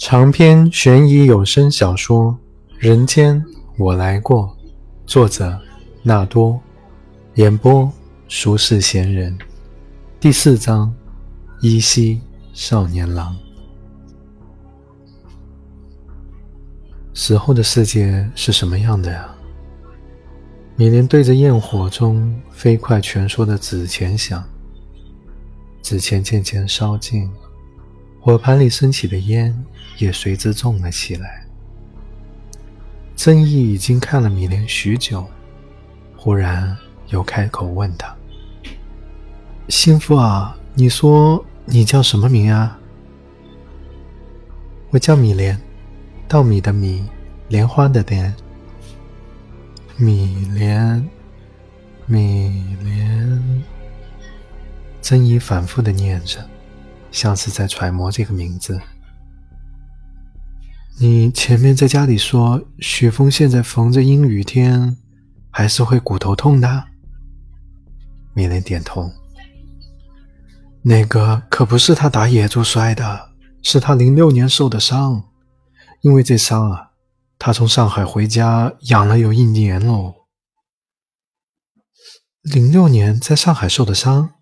长篇悬疑有声小说《人间我来过》，作者纳多，演播俗世闲人，第四章：依稀少年郎。死后的世界是什么样的呀？米莲对着焰火中飞快蜷缩的纸钱想，纸钱渐渐烧尽。火盘里升起的烟也随之重了起来。曾毅已经看了米莲许久，忽然又开口问他：“心腹啊，你说你叫什么名啊？”“我叫米莲，稻米的米，莲花的莲。”“米莲，米莲。”曾毅反复的念着。像是在揣摩这个名字。你前面在家里说，许峰现在逢着阴雨天，还是会骨头痛的。米莲点头。那个可不是他打野猪摔的，是他零六年受的伤。因为这伤啊，他从上海回家养了有一年喽。零六年在上海受的伤，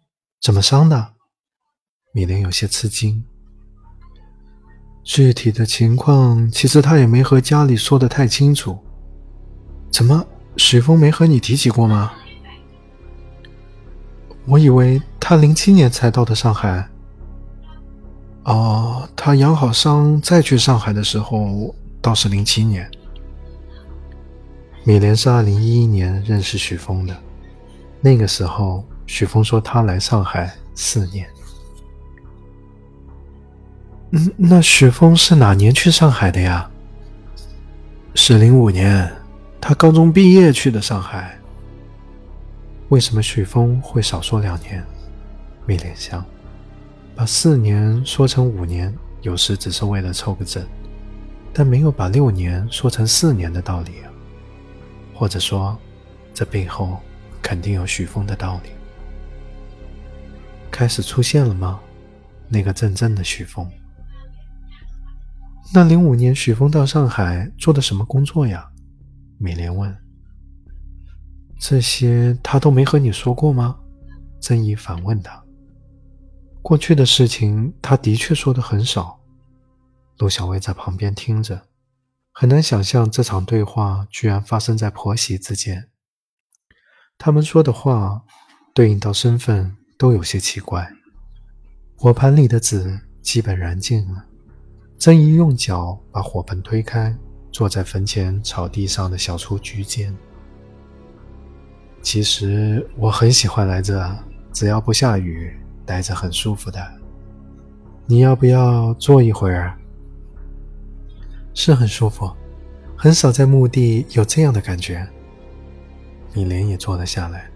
怎么伤的？米莲有些吃惊，具体的情况其实他也没和家里说的太清楚。怎么，许峰没和你提起过吗？我以为他零七年才到的上海。哦，他养好伤再去上海的时候，倒是零七年。米莲是二零一一年认识许峰的，那个时候许峰说他来上海四年。嗯，那许峰是哪年去上海的呀？是零五年，他高中毕业去的上海。为什么许峰会少说两年？米莲香，把四年说成五年，有时只是为了凑个整，但没有把六年说成四年的道理啊。或者说，这背后肯定有许峰的道理。开始出现了吗？那个真正的许峰。那零五年，许峰到上海做的什么工作呀？米莲问。这些他都没和你说过吗？曾毅反问他。过去的事情，他的确说的很少。陆小薇在旁边听着，很难想象这场对话居然发生在婆媳之间。他们说的话，对应到身份都有些奇怪。火盘里的纸基本燃尽了。曾姨用脚把火盆推开，坐在坟前草地上的小雏菊间。其实我很喜欢来这，只要不下雨，待着很舒服的。你要不要坐一会儿？是很舒服，很少在墓地有这样的感觉。米莲也坐了下来。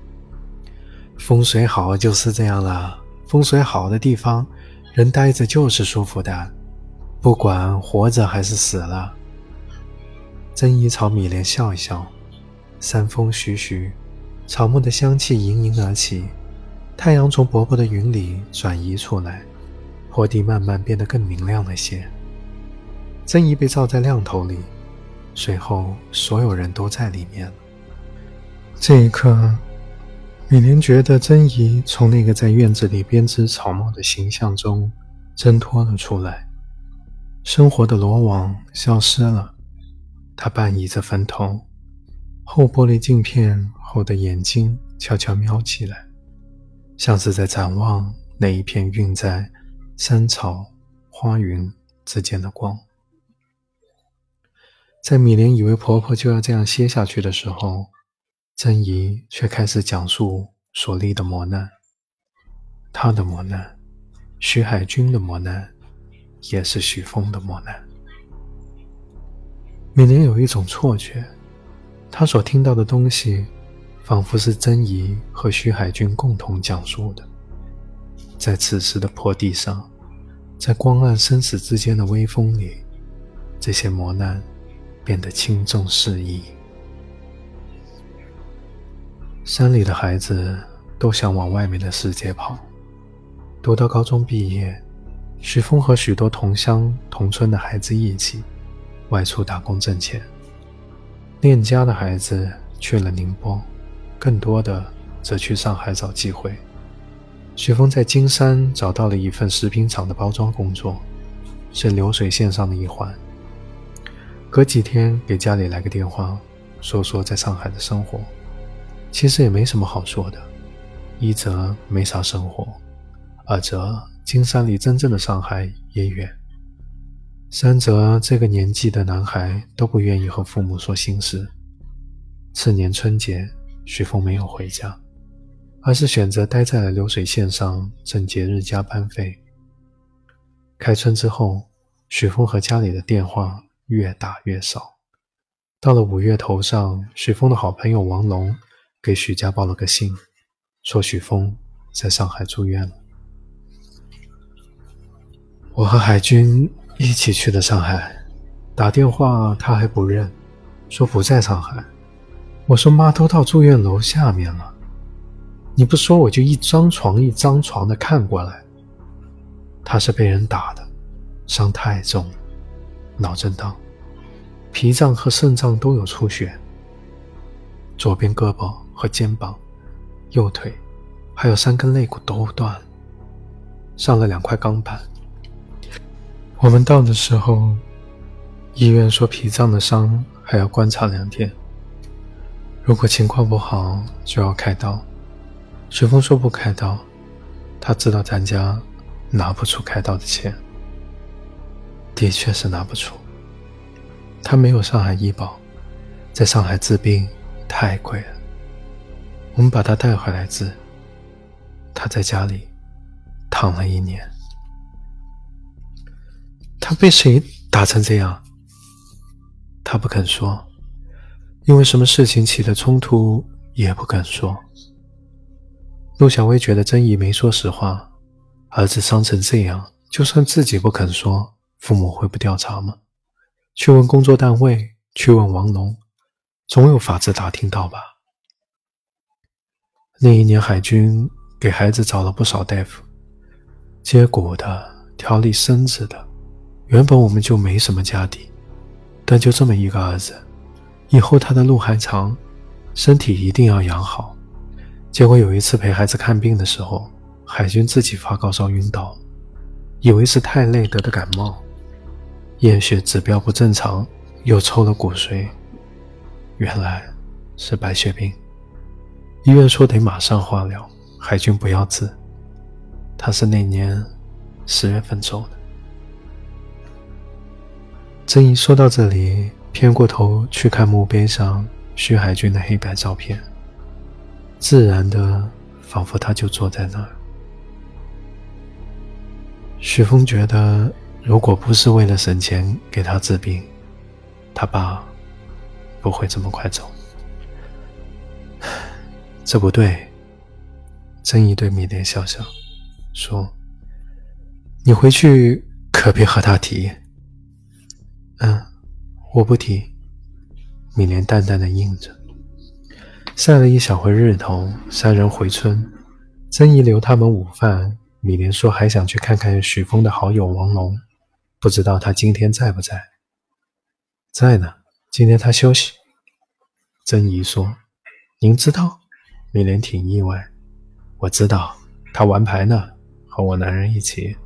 风水好就是这样了，风水好的地方，人待着就是舒服的。不管活着还是死了，曾姨朝米莲笑一笑。山风徐徐，草木的香气盈盈而起。太阳从薄薄的云里转移出来，坡地慢慢变得更明亮了些。曾姨被照在亮头里，随后所有人都在里面。这一刻，米莲觉得曾姨从那个在院子里编织草帽的形象中挣脱了出来。生活的罗网消失了，他半倚着坟头，后玻璃镜片后的眼睛悄悄瞄起来，像是在展望那一片晕在山草花云之间的光。在米莲以为婆婆就要这样歇下去的时候，珍姨却开始讲述所历的磨难，她的磨难，徐海军的磨难。也是许峰的磨难。米莲有一种错觉，他所听到的东西，仿佛是曾姨和徐海军共同讲述的。在此时的坡地上，在光暗生死之间的微风里，这些磨难变得轻重适宜。山里的孩子都想往外面的世界跑，读到高中毕业。许峰和许多同乡同村的孩子一起外出打工挣钱。恋家的孩子去了宁波，更多的则去上海找机会。许峰在金山找到了一份食品厂的包装工作，是流水线上的一环。隔几天给家里来个电话，说说在上海的生活。其实也没什么好说的，一则没啥生活，二则金山离真正的上海也远，三泽这个年纪的男孩都不愿意和父母说心事。次年春节，许峰没有回家。而是选择待在了流水线上挣节日加班费。开春之后，许峰和家里的电话越打越少。到了五月头上，许峰的好朋友王龙给许家报了个信，说许峰在上海住院了。我和海军一起去的上海，打电话他还不认，说不在上海。我说妈都到住院楼下面了。你不说，我就一张床一张床的看过来。他是被人打的，伤太重，脑震荡，脾脏和肾脏都有出血，左边胳膊和肩膀、右腿，还有三根肋骨都断了，上了两块钢板。我们到的时候，医院说脾脏的伤还要观察两天，如果情况不好就要开刀。许峰说不开刀，他知道咱家拿不出开刀的钱，的确是拿不出。他没有上海医保，在上海治病太贵了。我们把他带回来治，他在家里躺了一年。他被谁打成这样？他不肯说，因为什么事情起的冲突也不肯说。陆小薇觉得曾姨没说实话，儿子伤成这样，就算自己不肯说，父母会不调查吗？去问工作单位，去问王龙，总有法子打听到吧。那一年海军给孩子找了不少大夫，接骨的、调理身子的。原本我们就没什么家底，但就这么一个儿子，以后他的路还长，身体一定要养好。结果有一次陪孩子看病的时候，海军自己发高烧晕倒，以为是太累得的感冒，验血指标不正常，又抽了骨髓，原来是白血病。医院说得马上化疗，海军不要治。他是那年十月份走的。曾毅说到这里，偏过头去看墓碑上徐海军的黑白照片。自然的，仿佛他就坐在那儿。许峰觉得，如果不是为了省钱给他治病，他爸不会这么快走。这不对。曾毅对米莲笑笑，说：“你回去可别和他提。”嗯，我不提。米莲淡淡的应着。晒了一小会日头，三人回村。曾姨留他们午饭。米莲说还想去看看许峰的好友王龙，不知道他今天在不在？在呢，今天他休息。曾姨说：“您知道？”米莲挺意外。我知道，他玩牌呢，和我男人一起。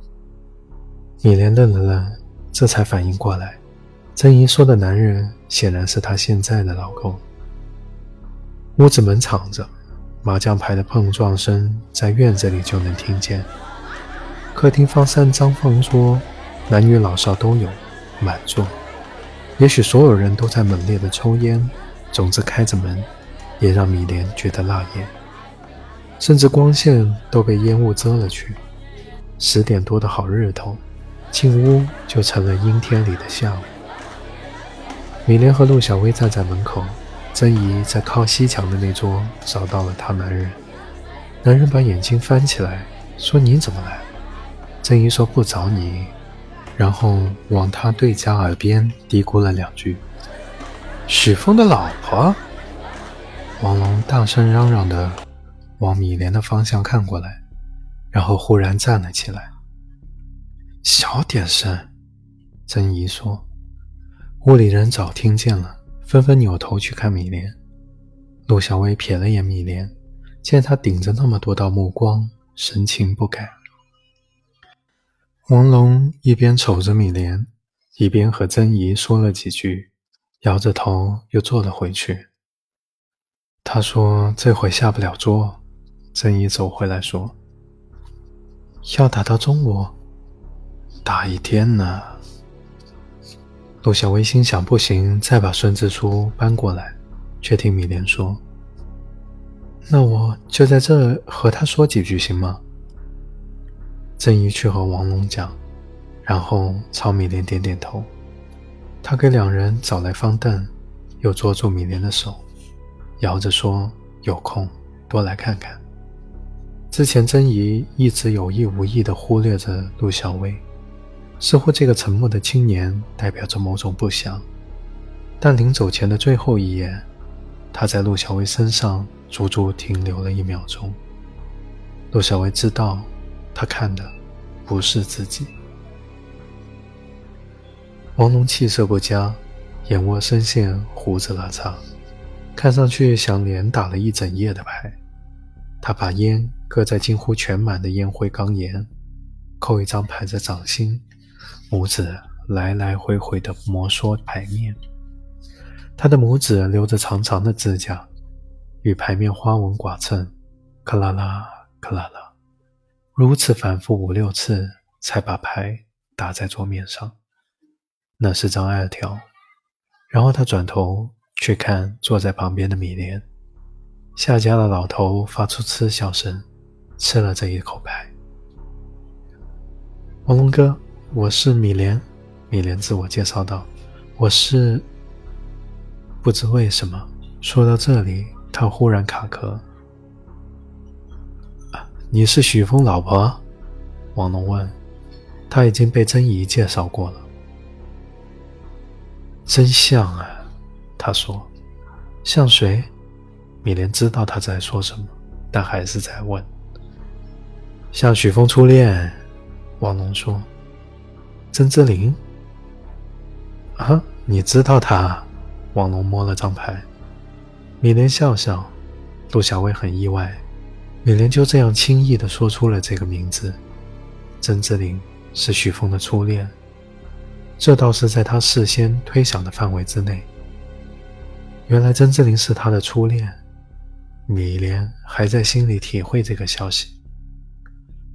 米莲愣了愣，这才反应过来，曾姨说的男人显然是她现在的老公。屋子门敞着，麻将牌的碰撞声在院子里就能听见。客厅放三张方桌，男女老少都有，满座。也许所有人都在猛烈的抽烟，总之开着门，也让米莲觉得辣眼，甚至光线都被烟雾遮了去。十点多的好日头，进屋就成了阴天里的下午。米莲和陆小薇站在门口。曾姨在靠西墙的那桌找到了她男人，男人把眼睛翻起来，说：“你怎么来？”曾姨说：“不找你。”然后往他对家耳边嘀咕了两句：“许峰的老婆。”王龙大声嚷嚷的往米莲的方向看过来，然后忽然站了起来。小点声。曾姨说。屋里人早听见了，纷纷扭头去看米莲。陆小薇瞥了眼米莲，见她顶着那么多道目光，神情不改。王龙一边瞅着米莲，一边和曾姨说了几句，摇着头又坐了回去。他说：“这回下不了桌。”曾姨走回来说：“要打到中午，打一天呢。”陆小薇心想：“不行，再把孙子书搬过来。”却听米莲说：“那我就在这和他说几句，行吗？”郑怡去和王龙讲，然后朝米莲点点头。他给两人找来方凳，又捉住米莲的手，摇着说：“有空多来看看。”之前曾怡一直有意无意地忽略着陆小薇。似乎这个沉默的青年代表着某种不祥，但临走前的最后一眼，他在陆小薇身上足足停留了一秒钟。陆小薇知道，他看的不是自己。王龙气色不佳，眼窝深陷，胡子拉碴，看上去像连打了一整夜的牌。他把烟搁在近乎全满的烟灰缸沿，扣一张牌在掌心。拇指来来回回的摩挲牌面，他的拇指留着长长的指甲，与牌面花纹剐蹭，克拉拉，克拉拉，如此反复五六次，才把牌打在桌面上。那是张二条。然后他转头去看坐在旁边的米莲，夏家的老头发出嗤笑声，吃了这一口牌。王龙哥。我是米莲，米莲自我介绍道：“我是……不知为什么，说到这里，他忽然卡壳。你是许峰老婆？”王龙问。他已经被曾姨介绍过了。真像啊，他说。像谁？米莲知道他在说什么，但还是在问。像许峰初恋，王龙说。曾之琳啊，你知道他？王龙摸了张牌，米莲笑笑。陆小薇很意外，米莲就这样轻易地说出了这个名字。曾之琳是许峰的初恋，这倒是在他事先推想的范围之内。原来曾之琳是他的初恋，米莲还在心里体会这个消息，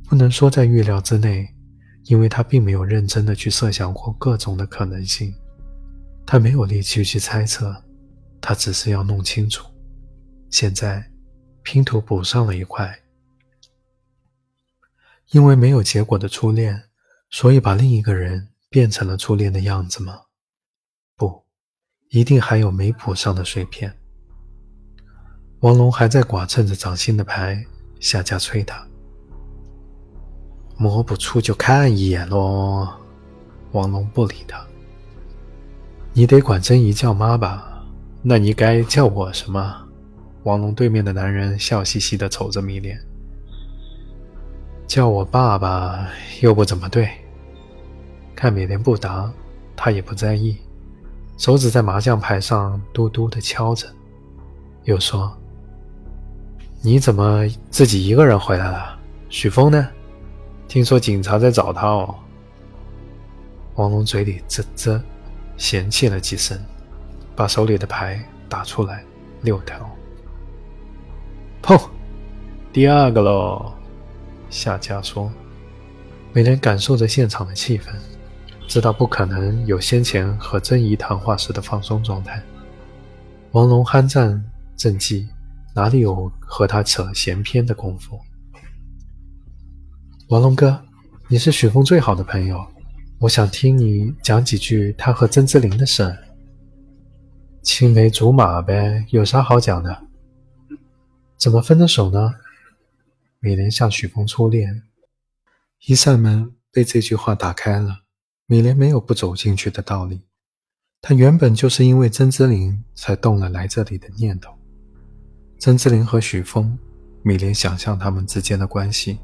不能说在预料之内。因为他并没有认真的去设想过各种的可能性，他没有力气去猜测，他只是要弄清楚。现在拼图补上了一块，因为没有结果的初恋，所以把另一个人变成了初恋的样子吗？不，一定还有没补上的碎片。王龙还在剐蹭着掌心的牌，下家催他。摸不出就看一眼喽。王龙不理他。你得管真姨叫妈吧？那你该叫我什么？王龙对面的男人笑嘻嘻地瞅着米莲。叫我爸爸又不怎么对。看米莲不答，他也不在意，手指在麻将牌上嘟嘟地敲着，又说：“你怎么自己一个人回来了？许峰呢？”听说警察在找他哦。王龙嘴里啧啧，嫌弃了几声，把手里的牌打出来，六条。砰，第二个喽。夏家说。美莲感受着现场的气氛，知道不可能有先前和曾姨谈话时的放松状态。王龙酣战正气，哪里有和他扯闲篇的功夫？王龙哥，你是许峰最好的朋友，我想听你讲几句他和曾之琳的事。青梅竹马呗，有啥好讲的？怎么分的手呢？米莲向许峰初恋。一扇门被这句话打开了，米莲没有不走进去的道理。她原本就是因为曾之琳才动了来这里的念头。曾之琳和许峰，米莲想象他们之间的关系。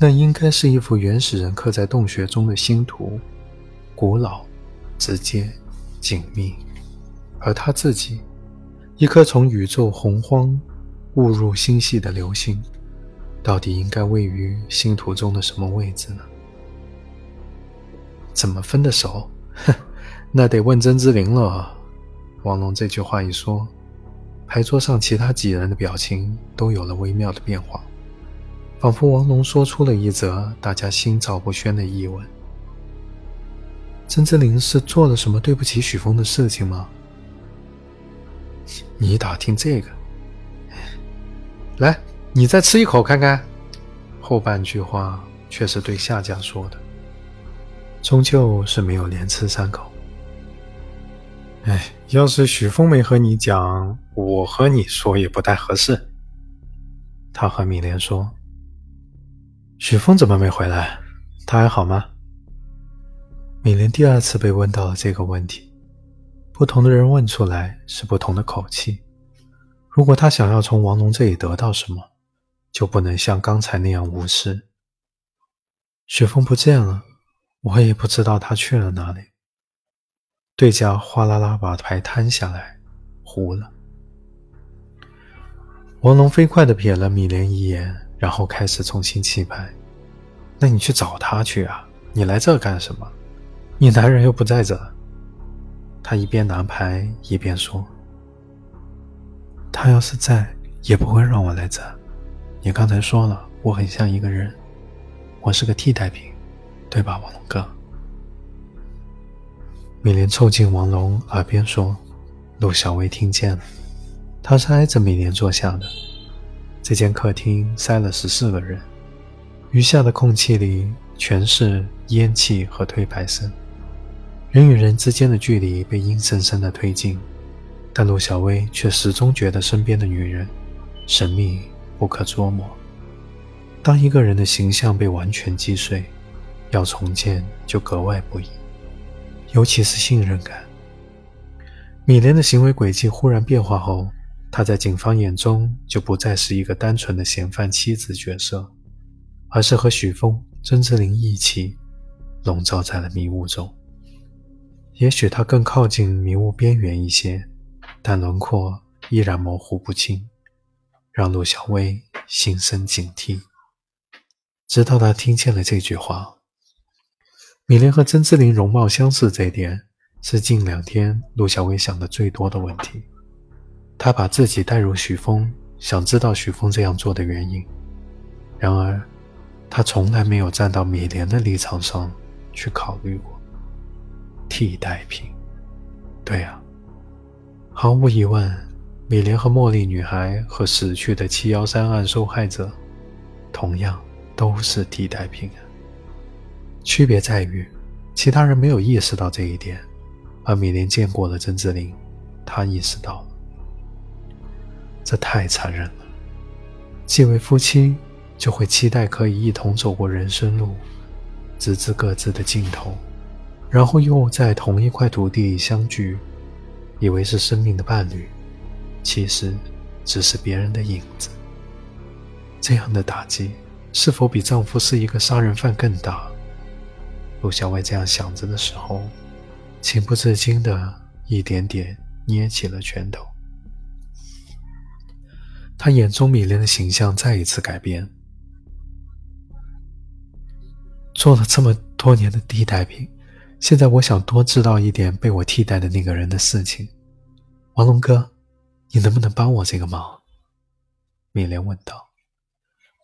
那应该是一幅原始人刻在洞穴中的星图，古老、直接、紧密。而他自己，一颗从宇宙洪荒误入星系的流星，到底应该位于星图中的什么位置呢？怎么分的手？哼，那得问真之灵了。王龙这句话一说，牌桌上其他几人的表情都有了微妙的变化。仿佛王龙说出了一则大家心照不宣的疑问。曾之琳是做了什么对不起许峰的事情吗？你打听这个？来，你再吃一口看看。后半句话却是对夏家说的，终究是没有连吃三口。哎，要是许峰没和你讲，我和你说也不太合适。他和米莲说。许峰怎么没回来？他还好吗？米莲第二次被问到了这个问题，不同的人问出来是不同的口气。如果他想要从王龙这里得到什么，就不能像刚才那样无视。雪峰不见了，我也不知道他去了哪里。对家哗啦啦把牌摊下来，糊了。王龙飞快地瞥了米莲一眼。然后开始重新弃牌，那你去找他去啊！你来这干什么？你男人又不在这。他一边拿牌一边说：“他要是在，也不会让我来这。你刚才说了，我很像一个人，我是个替代品，对吧，王龙哥？”米莲凑近王龙耳边说：“陆小薇听见了，她是挨着米莲坐下的。”这间客厅塞了十四个人，余下的空气里全是烟气和推牌声，人与人之间的距离被阴森森的推进，但陆小薇却始终觉得身边的女人神秘不可捉摸。当一个人的形象被完全击碎，要重建就格外不易，尤其是信任感。米莲的行为轨迹忽然变化后。她在警方眼中就不再是一个单纯的嫌犯妻子角色，而是和许峰、曾志林一起笼罩在了迷雾中。也许她更靠近迷雾边缘一些，但轮廓依然模糊不清，让陆小薇心生警惕。直到她听见了这句话：“米莲和曾志林容貌相似。”这点是近两天陆小薇想的最多的问题。他把自己带入许峰，想知道许峰这样做的原因。然而，他从来没有站到米莲的立场上去考虑过。替代品，对啊，毫无疑问，米莲和茉莉女孩和死去的七幺三案受害者，同样都是替代品啊。区别在于，其他人没有意识到这一点，而米莲见过了曾志林，她意识到。这太残忍了！既为夫妻，就会期待可以一同走过人生路，直至各自的尽头，然后又在同一块土地里相聚，以为是生命的伴侣，其实只是别人的影子。这样的打击，是否比丈夫是一个杀人犯更大？陆小薇这样想着的时候，情不自禁的一点点捏起了拳头。他眼中米莲的形象再一次改变。做了这么多年的替代品，现在我想多知道一点被我替代的那个人的事情。王龙哥，你能不能帮我这个忙？米莲问道。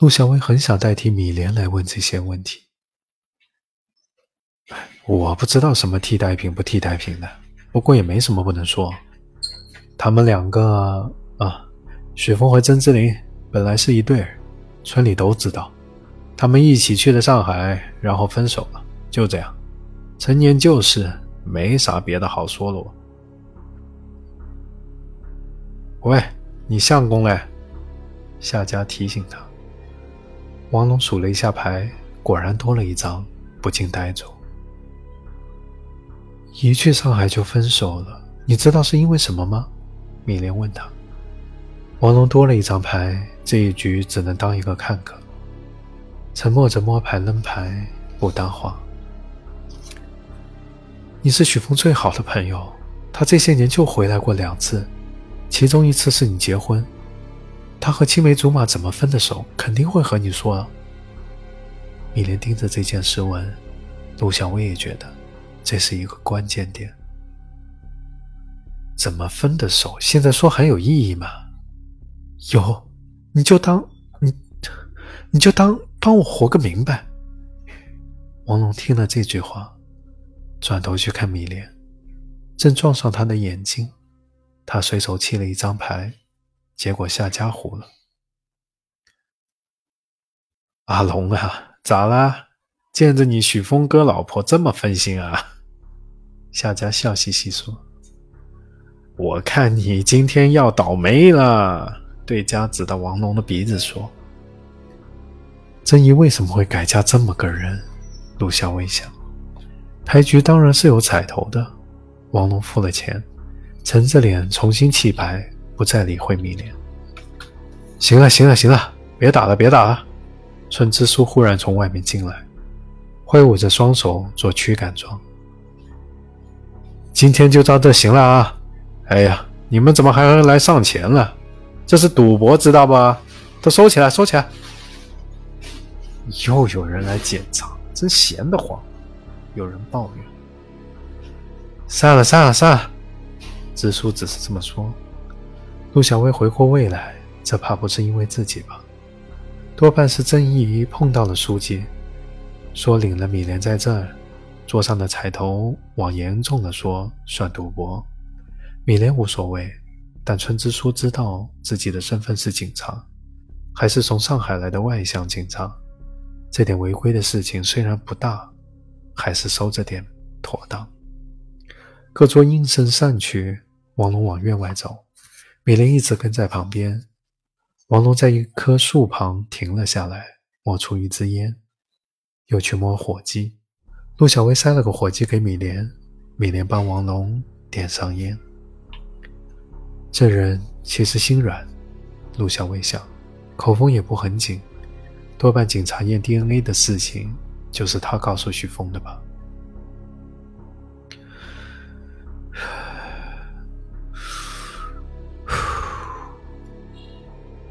陆小薇很想代替米莲来问这些问题。我不知道什么替代品不替代品的，不过也没什么不能说。他们两个啊。雪峰和曾之琳本来是一对，村里都知道，他们一起去了上海，然后分手了，就这样，陈年旧事，没啥别的好说了。喂，你相公嘞？夏家提醒他。王龙数了一下牌，果然多了一张，不禁呆住。一去上海就分手了，你知道是因为什么吗？米莲问他。王龙多了一张牌，这一局只能当一个看客。沉默着摸牌扔牌，不搭话。你是许峰最好的朋友，他这些年就回来过两次，其中一次是你结婚。他和青梅竹马怎么分的手，肯定会和你说。米莲盯着这件事问，陆小薇也觉得这是一个关键点。怎么分的手？现在说还有意义吗？有，你就当你，你就当帮我活个明白。王龙听了这句话，转头去看米莲，正撞上他的眼睛，他随手弃了一张牌，结果下家胡了。阿龙啊！咋啦？见着你许峰哥老婆这么分心啊？夏家笑嘻嘻说：“我看你今天要倒霉了。”对家指着王龙的鼻子说：“曾姨为什么会改嫁这么个人？”陆小薇想，牌局当然是有彩头的。王龙付了钱，沉着脸重新弃牌，不再理会米莲。行了，行了，行了，别打了，别打了。春之书忽然从外面进来，挥舞着双手做驱赶状。今天就到这行了啊！哎呀，你们怎么还来上钱了？这是赌博，知道吧？都收起来，收起来！又有人来检查，真闲得慌。有人抱怨。散了，散了，散了。支书只是这么说。陆小薇回过味来，这怕不是因为自己吧？多半是郑一仪碰到了书记，说领了米莲在这儿，桌上的彩头往严重了说算赌博。米莲无所谓，但春之书知道自己的身份是警察，还是从上海来的外向警察，这点违规的事情虽然不大，还是收着点妥当。各桌应声散去，王龙往院外走，米莲一直跟在旁边。王龙在一棵树旁停了下来，摸出一支烟，又去摸火机。陆小薇塞了个火机给米莲，米莲帮王龙点上烟。这人其实心软，陆小薇想，口风也不很紧，多半警察验 DNA 的事情就是他告诉许峰的吧。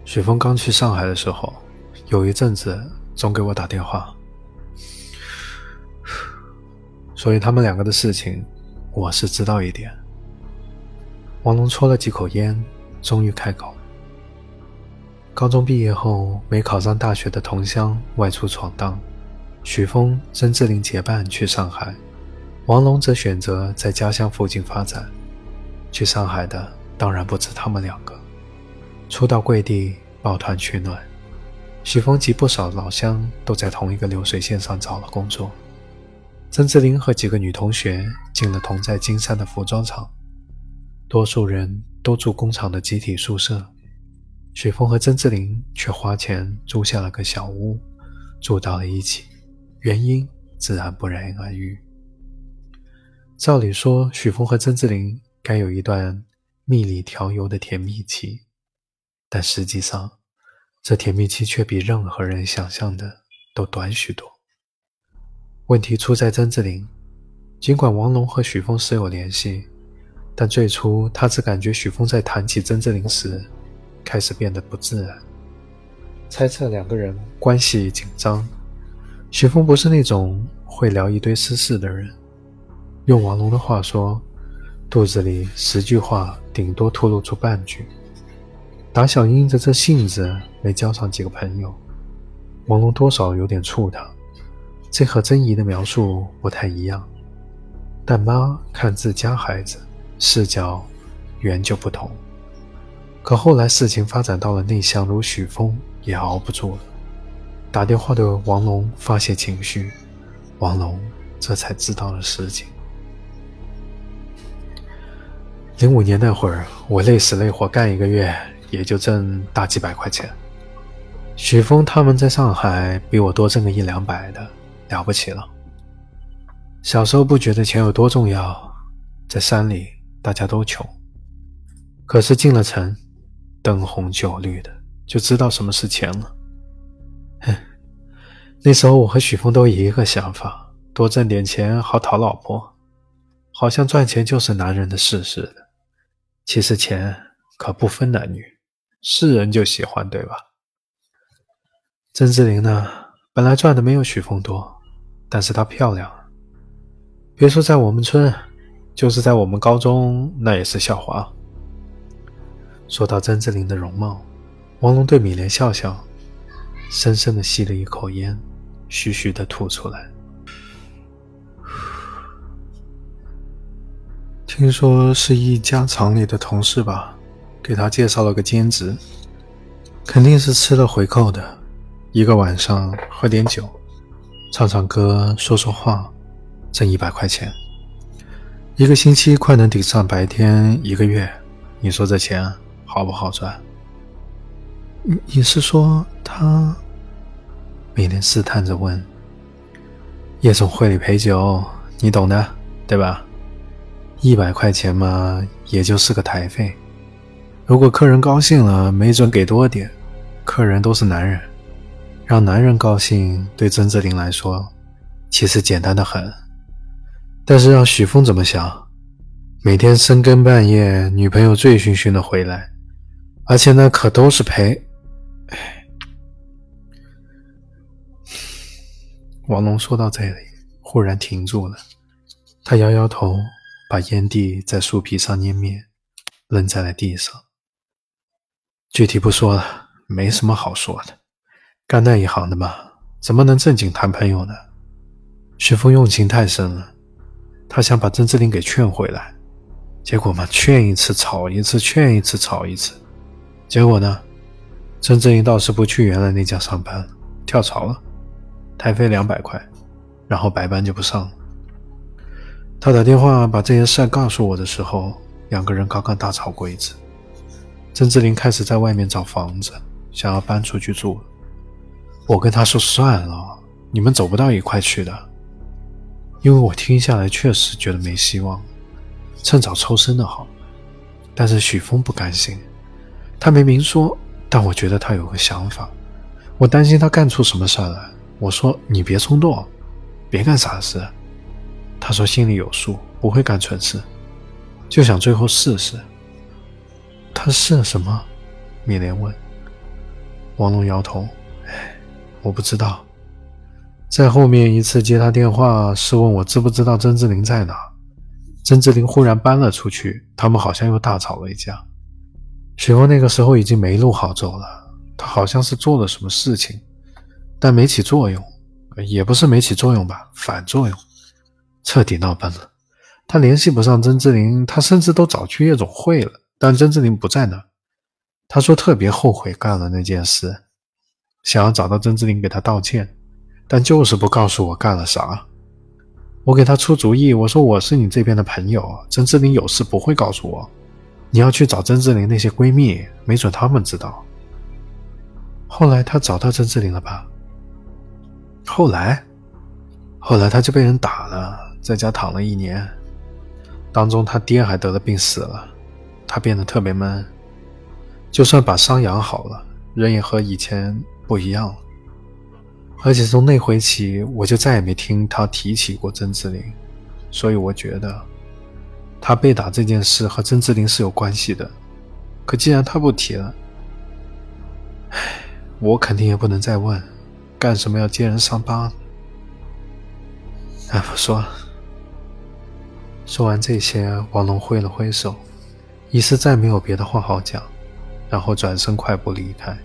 许峰刚去上海的时候，有一阵子总给我打电话，所以他们两个的事情我是知道一点。王龙抽了几口烟，终于开口：“高中毕业后没考上大学的同乡外出闯荡，许峰、曾志林结伴去上海，王龙则选择在家乡附近发展。去上海的当然不止他们两个，初到贵地。”抱团取暖，许峰及不少老乡都在同一个流水线上找了工作。曾志林和几个女同学进了同在金山的服装厂，多数人都住工厂的集体宿舍。许峰和曾志林却花钱租下了个小屋，住到了一起，原因自然不言而喻。照理说，许峰和曾志林该有一段蜜里调油的甜蜜期。但实际上，这甜蜜期却比任何人想象的都短许多。问题出在曾志林，尽管王龙和许峰时有联系，但最初他只感觉许峰在谈起曾志林时，开始变得不自然，猜测两个人关系紧张。许峰不是那种会聊一堆私事的人，用王龙的话说，肚子里十句话，顶多吐露出半句。打小因着这性子没交上几个朋友，王龙多少有点怵他，这和曾姨的描述不太一样。但妈看自家孩子视角原就不同。可后来事情发展到了内向如许峰也熬不住了，打电话对王龙发泄情绪，王龙这才知道了实情。零五年那会儿，我累死累活干一个月。也就挣大几百块钱。许峰他们在上海比我多挣个一两百的，了不起了。小时候不觉得钱有多重要，在山里大家都穷，可是进了城，灯红酒绿的，就知道什么是钱了。哼，那时候我和许峰都一个想法，多挣点钱好讨老婆，好像赚钱就是男人的事似的。其实钱可不分男女，是人就喜欢，对吧？曾志玲呢，本来赚的没有许峰多，但是她漂亮，别说在我们村，就是在我们高中，那也是校花。说到曾志玲的容貌，王龙对米莲笑笑，深深的吸了一口烟。徐徐的吐出来。听说是一家厂里的同事吧，给他介绍了个兼职，肯定是吃了回扣的。一个晚上喝点酒，唱唱歌，说说话，挣一百块钱，一个星期快能顶上白天一个月。你说这钱好不好赚？你你是说他？米莲试探着问：“夜总会里陪酒，你懂的，对吧？一百块钱嘛，也就是个台费。如果客人高兴了，没准给多点。客人都是男人，让男人高兴，对曾志玲来说，其实简单的很。但是让许峰怎么想？每天深更半夜，女朋友醉醺醺的回来，而且那可都是陪。”王龙说到这里，忽然停住了。他摇摇头，把烟蒂在树皮上捏灭，扔在了地上。具体不说了，没什么好说的。干那一行的嘛，怎么能正经谈朋友呢？许峰用情太深了，他想把曾志林给劝回来，结果嘛，劝一次吵一次，劝一次吵一次。结果呢，曾志林倒是不去原来那家上班，跳槽了。台费两百块，然后白班就不上了。他打电话把这件事告诉我的时候，两个人刚刚大吵过一次。曾志林开始在外面找房子，想要搬出去住。我跟他说算了，你们走不到一块去的。因为我听下来确实觉得没希望，趁早抽身的好。但是许峰不甘心，他没明说，但我觉得他有个想法，我担心他干出什么事儿来。我说：“你别冲动，别干傻事。”他说：“心里有数，不会干蠢事，就想最后试试。”他试了什么？米莲问。王龙摇头：“哎，我不知道。”在后面一次接他电话是问我知不知道曾志林在哪。曾志林忽然搬了出去，他们好像又大吵了一架。许峰那个时候已经没路好走了，他好像是做了什么事情。但没起作用，也不是没起作用吧，反作用，彻底闹崩了。他联系不上曾志林，他甚至都早去夜总会了，但曾志林不在那。他说特别后悔干了那件事，想要找到曾志林给他道歉，但就是不告诉我干了啥。我给他出主意，我说我是你这边的朋友，曾志林有事不会告诉我，你要去找曾志林那些闺蜜，没准他们知道。后来他找到曾志林了吧？后来，后来他就被人打了，在家躺了一年。当中他爹还得了病死了，他变得特别闷。就算把伤养好了，人也和以前不一样了。而且从那回起，我就再也没听他提起过曾志林。所以我觉得，他被打这件事和曾志林是有关系的。可既然他不提了，唉，我肯定也不能再问。干什么要揭人伤疤？哎，不说了。说完这些，王龙挥了挥手，已是再没有别的话好讲，然后转身快步离开。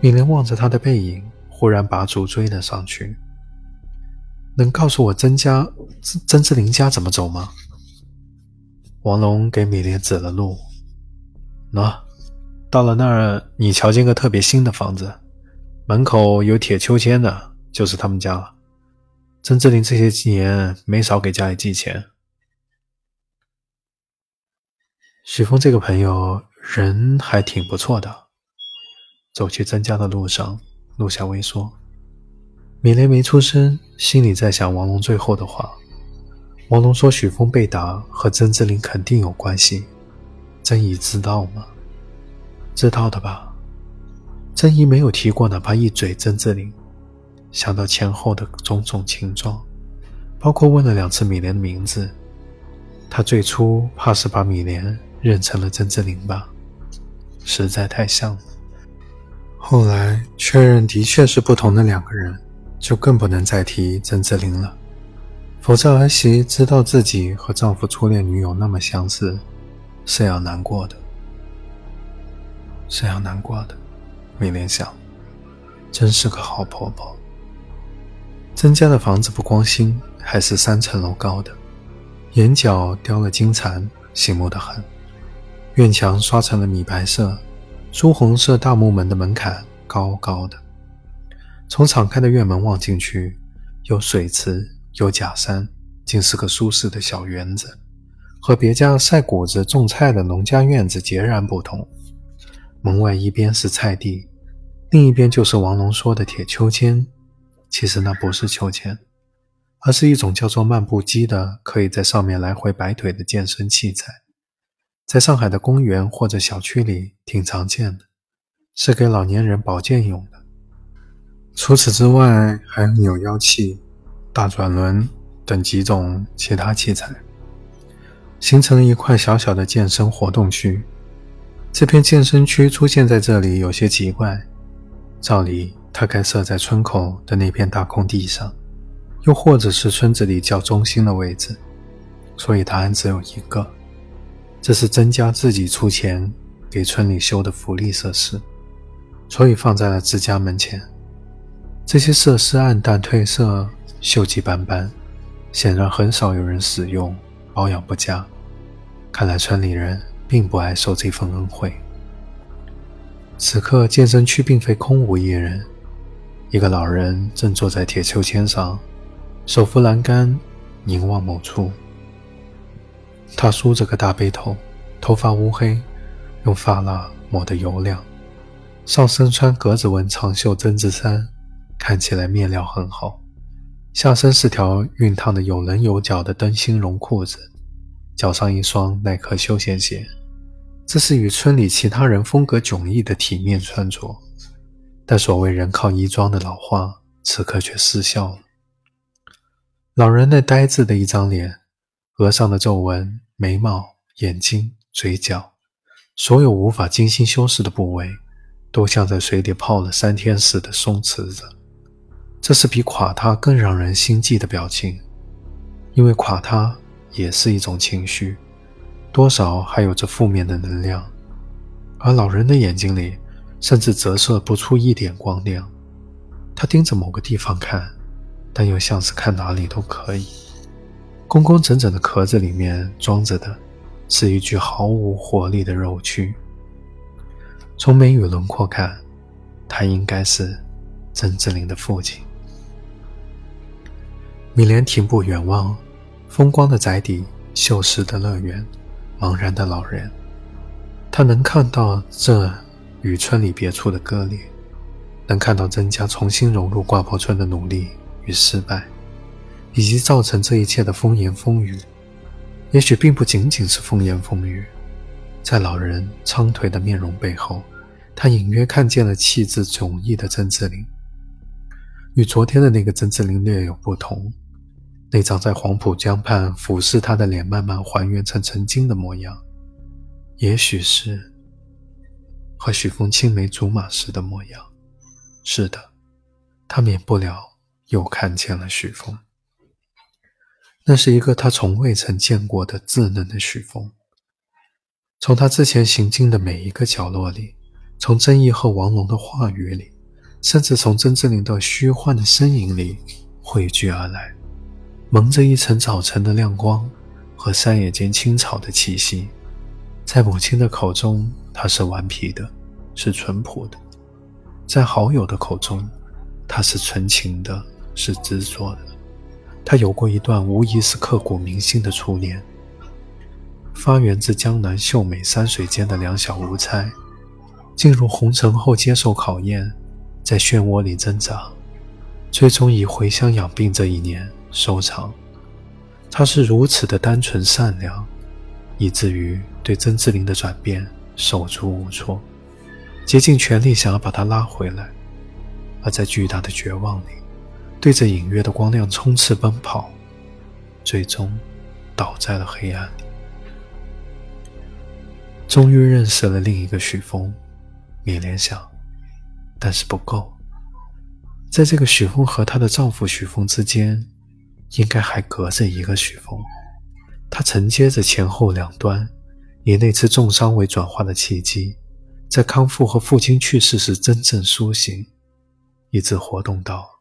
米莲望着他的背影，忽然拔足追了上去。能告诉我曾家、曾志林家怎么走吗？王龙给米莲指了路。喏，到了那儿，你瞧见个特别新的房子。门口有铁秋千的，就是他们家了。曾志林这些年没少给家里寄钱。许峰这个朋友人还挺不错的。走去曾家的路上，陆小薇说：“米雷没出声，心里在想王龙最后的话。王龙说许峰被打和曾志林肯定有关系。曾姨知道吗？知道的吧。”曾姨没有提过哪怕一嘴曾志林，想到前后的种种情状，包括问了两次米莲的名字。他最初怕是把米莲认成了曾志林吧，实在太像了。后来确认的确是不同的两个人，就更不能再提曾志林了。否则儿媳知道自己和丈夫初恋女友那么相似，是要难过的，是要难过的。米莲想，真是个好婆婆。曾家的房子不光新，还是三层楼高的。眼角雕了金蚕，醒目的很。院墙刷成了米白色，朱红色大木门的门槛高高的。从敞开的院门望进去，有水池，有假山，竟是个舒适的小园子，和别家晒谷子、种菜的农家院子截然不同。门外一边是菜地，另一边就是王龙说的铁秋千。其实那不是秋千。而是一种叫做漫步机的，可以在上面来回摆腿的健身器材，在上海的公园或者小区里挺常见的，是给老年人保健用的。除此之外，还有扭腰器、大转轮等几种其他器材，形成一块小小的健身活动区。这片健身区出现在这里有些奇怪，照理它该设在村口的那片大空地上。又或者是村子里较中心的位置，所以答案只有一个：这是曾家自己出钱给村里修的福利设施，所以放在了自家门前。这些设施暗淡褪色、锈迹斑斑，显然很少有人使用，保养不佳。看来村里人并不爱受这份恩惠。此刻健身区并非空无一人，一个老人正坐在铁秋千上。手扶栏杆，凝望某处。他梳着个大背头，头发乌黑，用发蜡抹得油亮。上身穿格子纹长袖针织衫，看起来面料很好。下身是条熨烫的有棱有角的灯芯绒裤子，脚上一双耐克休闲鞋。这是与村里其他人风格迥异的体面穿着，但所谓人靠衣装的老话，此刻却失效了。老人那呆滞的一张脸，额上的皱纹、眉毛、眼睛、嘴角，所有无法精心修饰的部位，都像在水里泡了三天似的松弛着。这是比垮塌更让人心悸的表情，因为垮塌也是一种情绪，多少还有着负面的能量。而老人的眼睛里，甚至折射不出一点光亮。他盯着某个地方看。但又像是看哪里都可以。工工整整的壳子里面装着的，是一具毫无活力的肉躯。从眉宇轮廓看，他应该是曾志林的父亲。米莲停步远望，风光的宅邸，锈蚀的乐园，茫然的老人。他能看到这与村里别处的割裂，能看到曾家重新融入挂坡村的努力。与失败，以及造成这一切的风言风语，也许并不仅仅是风言风语。在老人苍颓的面容背后，他隐约看见了气质迥异的曾志林。与昨天的那个曾志林略有不同，那张在黄浦江畔俯视他的脸，慢慢还原成曾经的模样。也许是和许峰青梅竹马时的模样。是的，他免不了。又看见了许峰，那是一个他从未曾见过的稚嫩的许峰。从他之前行进的每一个角落里，从曾毅和王龙的话语里，甚至从曾志林的虚幻的身影里汇聚而来，蒙着一层早晨的亮光和山野间青草的气息。在母亲的口中，他是顽皮的，是淳朴的；在好友的口中，他是纯情的。是执着的。他有过一段无疑是刻骨铭心的初恋，发源自江南秀美山水间的两小无猜，进入红尘后接受考验，在漩涡里挣扎，最终以回乡养病这一年收场。他是如此的单纯善良，以至于对曾志林的转变手足无措，竭尽全力想要把他拉回来，而在巨大的绝望里。对着隐约的光亮冲刺奔跑，最终倒在了黑暗里。终于认识了另一个许峰，米莲想，但是不够。在这个许峰和她的丈夫许峰之间，应该还隔着一个许峰。他承接着前后两端，以那次重伤为转化的契机，在康复和父亲去世时真正苏醒，一直活动到。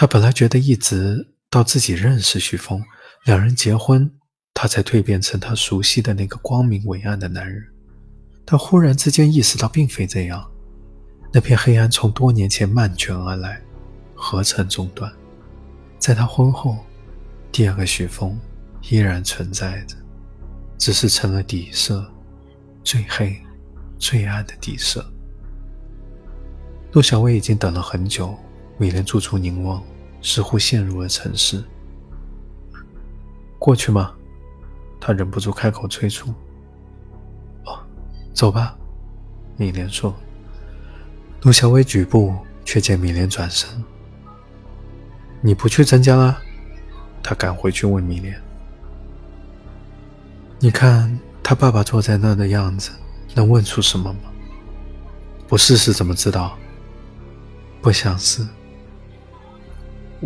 他本来觉得一直到自己认识许峰，两人结婚，他才蜕变成他熟悉的那个光明伟岸的男人。他忽然之间意识到，并非这样。那片黑暗从多年前漫卷而来，何曾中断？在他婚后，第二个许峰依然存在着，只是成了底色，最黑、最暗的底色。陆小薇已经等了很久，米莲驻足凝望，似乎陷入了沉思。过去吗？他忍不住开口催促。哦，走吧，米莲说。陆小薇举步，却见米莲转身。你不去增加了？他赶回去问米莲：“你看他爸爸坐在那的样子，能问出什么吗？不试试怎么知道？不想试。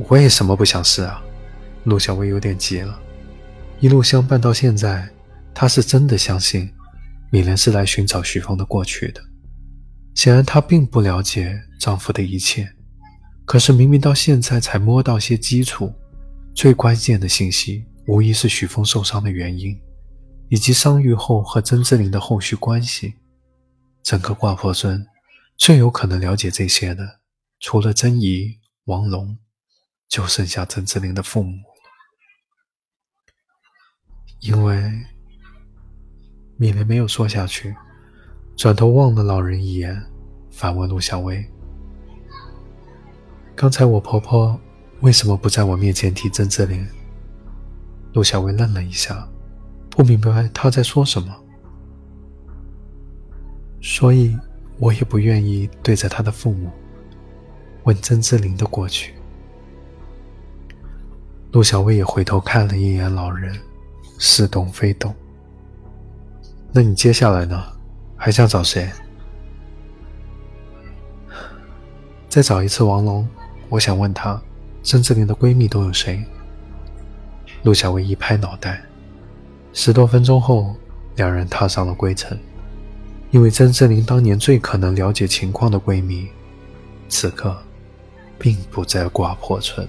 为什么不想试啊？”陆小薇有点急了。一路相伴到现在，她是真的相信米莲是来寻找徐峰的过去的。显然，她并不了解丈夫的一切。可是明明到现在才摸到些基础，最关键的信息无疑是许峰受伤的原因，以及伤愈后和曾志林的后续关系。整个挂破村最有可能了解这些的，除了曾姨、王龙，就剩下曾志林的父母。因为米莲没有说下去，转头望了老人一眼，反问陆小薇。刚才我婆婆为什么不在我面前提曾志林？陆小薇愣了一下，不明白她在说什么，所以我也不愿意对着他的父母问曾志林的过去。陆小薇也回头看了一眼老人，似懂非懂。那你接下来呢？还想找谁？再找一次王龙。我想问他，曾志林的闺蜜都有谁？陆小薇一拍脑袋。十多分钟后，两人踏上了归程。因为曾志林当年最可能了解情况的闺蜜，此刻并不在挂破村。